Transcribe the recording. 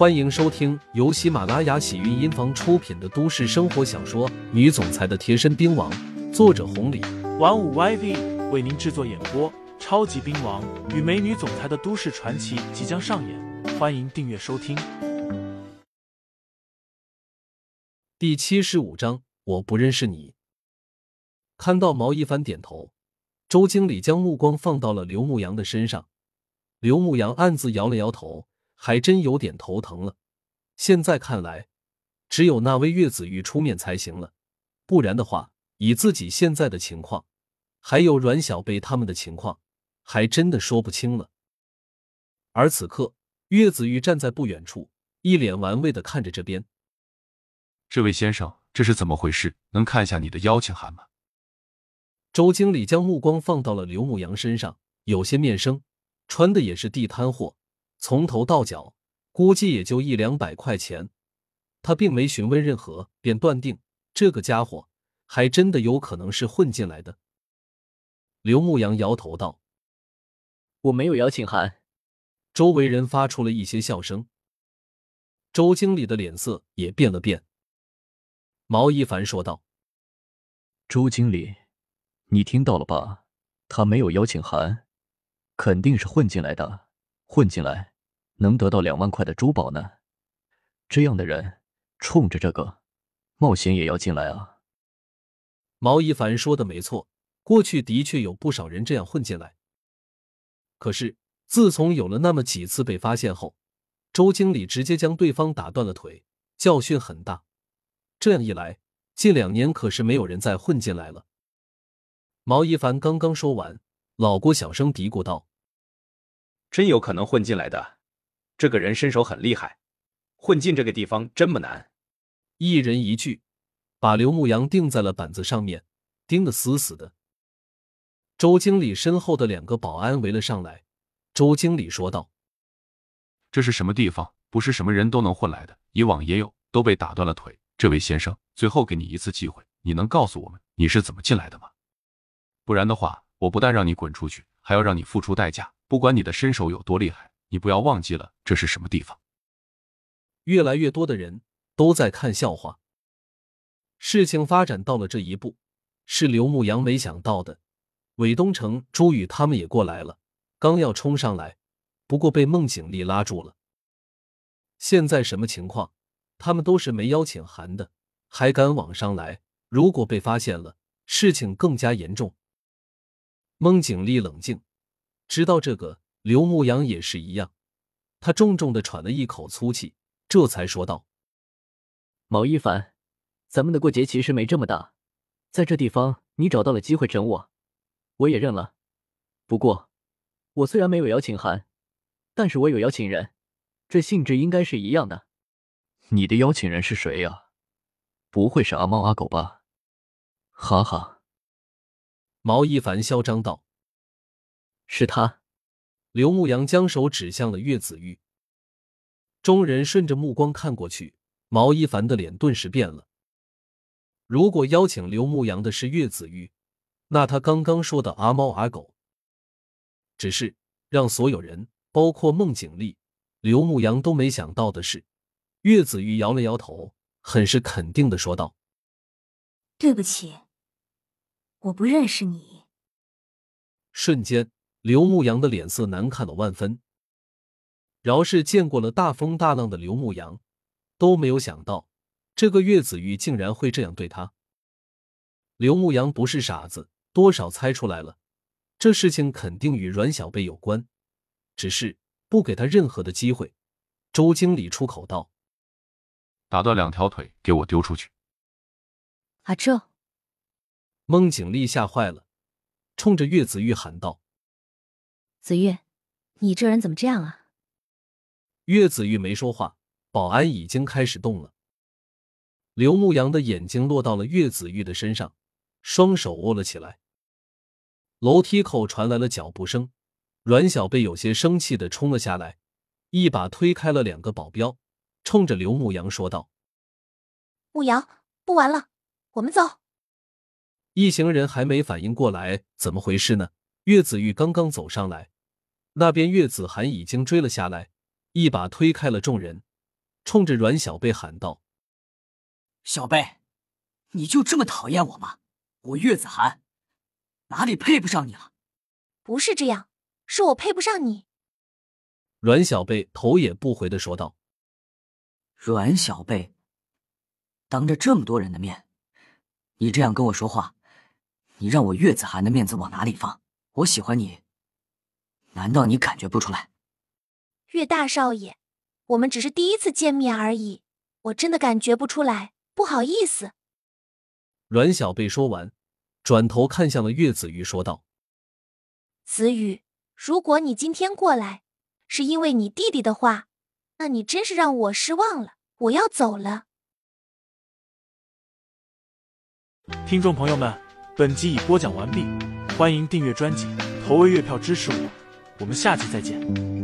欢迎收听由喜马拉雅喜韵音房出品的都市生活小说《女总裁的贴身兵王》，作者红礼，玩五 YV 为您制作演播。超级兵王与美女总裁的都市传奇即将上演，欢迎订阅收听。第七十五章，我不认识你。看到毛一凡点头，周经理将目光放到了刘牧阳的身上。刘牧阳暗自摇了摇头。还真有点头疼了。现在看来，只有那位岳子玉出面才行了，不然的话，以自己现在的情况，还有阮小贝他们的情况，还真的说不清了。而此刻，岳子玉站在不远处，一脸玩味的看着这边。这位先生，这是怎么回事？能看一下你的邀请函吗？周经理将目光放到了刘牧阳身上，有些面生，穿的也是地摊货。从头到脚，估计也就一两百块钱。他并没询问任何，便断定这个家伙还真的有可能是混进来的。刘牧阳摇头道：“我没有邀请函。”周围人发出了一些笑声。周经理的脸色也变了变。毛一凡说道：“周经理，你听到了吧？他没有邀请函，肯定是混进来的。混进来。”能得到两万块的珠宝呢？这样的人冲着这个冒险也要进来啊！毛一凡说的没错，过去的确有不少人这样混进来。可是自从有了那么几次被发现后，周经理直接将对方打断了腿，教训很大。这样一来，近两年可是没有人再混进来了。毛一凡刚刚说完，老郭小声嘀咕道：“真有可能混进来的。”这个人身手很厉害，混进这个地方真不难。一人一句，把刘牧阳钉在了板子上面，钉得死死的。周经理身后的两个保安围了上来。周经理说道：“这是什么地方？不是什么人都能混来的。以往也有，都被打断了腿。这位先生，最后给你一次机会，你能告诉我们你是怎么进来的吗？不然的话，我不但让你滚出去，还要让你付出代价。不管你的身手有多厉害。”你不要忘记了，这是什么地方？越来越多的人都在看笑话。事情发展到了这一步，是刘牧阳没想到的。韦东城、朱宇他们也过来了，刚要冲上来，不过被孟景丽拉住了。现在什么情况？他们都是没邀请函的，还敢往上来？如果被发现了，事情更加严重。孟景丽冷静，知道这个。刘牧阳也是一样，他重重的喘了一口粗气，这才说道：“毛一凡，咱们的过节其实没这么大，在这地方你找到了机会整我，我也认了。不过，我虽然没有邀请函，但是我有邀请人，这性质应该是一样的。你的邀请人是谁呀？不会是阿猫阿狗吧？哈哈。”毛一凡嚣张道：“是他。”刘牧阳将手指向了岳子玉，众人顺着目光看过去，毛一凡的脸顿时变了。如果邀请刘牧阳的是岳子玉，那他刚刚说的阿猫阿狗，只是让所有人，包括孟景丽、刘牧阳都没想到的是，岳子玉摇了摇头，很是肯定的说道：“对不起，我不认识你。”瞬间。刘牧阳的脸色难看了万分。饶是见过了大风大浪的刘牧阳，都没有想到这个岳子玉竟然会这样对他。刘牧阳不是傻子，多少猜出来了，这事情肯定与阮小贝有关，只是不给他任何的机会。周经理出口道：“打断两条腿，给我丢出去！”啊，这孟景丽吓坏了，冲着岳子玉喊道。子玉，你这人怎么这样啊？岳子玉没说话，保安已经开始动了。刘牧阳的眼睛落到了岳子玉的身上，双手握了起来。楼梯口传来了脚步声，阮小贝有些生气的冲了下来，一把推开了两个保镖，冲着刘牧阳说道：“牧阳，不玩了，我们走。”一行人还没反应过来怎么回事呢。岳子玉刚刚走上来，那边岳子涵已经追了下来，一把推开了众人，冲着阮小贝喊道：“小贝，你就这么讨厌我吗？我岳子涵哪里配不上你了？不是这样，是我配不上你。”阮小贝头也不回的说道：“阮小贝，当着这么多人的面，你这样跟我说话，你让我岳子涵的面子往哪里放？我喜欢你，难道你感觉不出来？”岳大少爷，我们只是第一次见面而已，我真的感觉不出来，不好意思。阮小贝说完，转头看向了岳子瑜，说道：“子宇，如果你今天过来……”是因为你弟弟的话，那你真是让我失望了。我要走了。听众朋友们，本集已播讲完毕，欢迎订阅专辑，投喂月票支持我，我们下期再见。